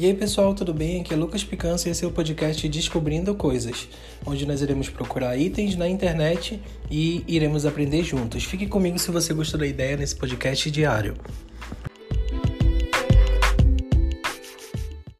E aí pessoal, tudo bem? Aqui é Lucas Picança e esse é o podcast Descobrindo Coisas, onde nós iremos procurar itens na internet e iremos aprender juntos. Fique comigo se você gostou da ideia nesse podcast diário.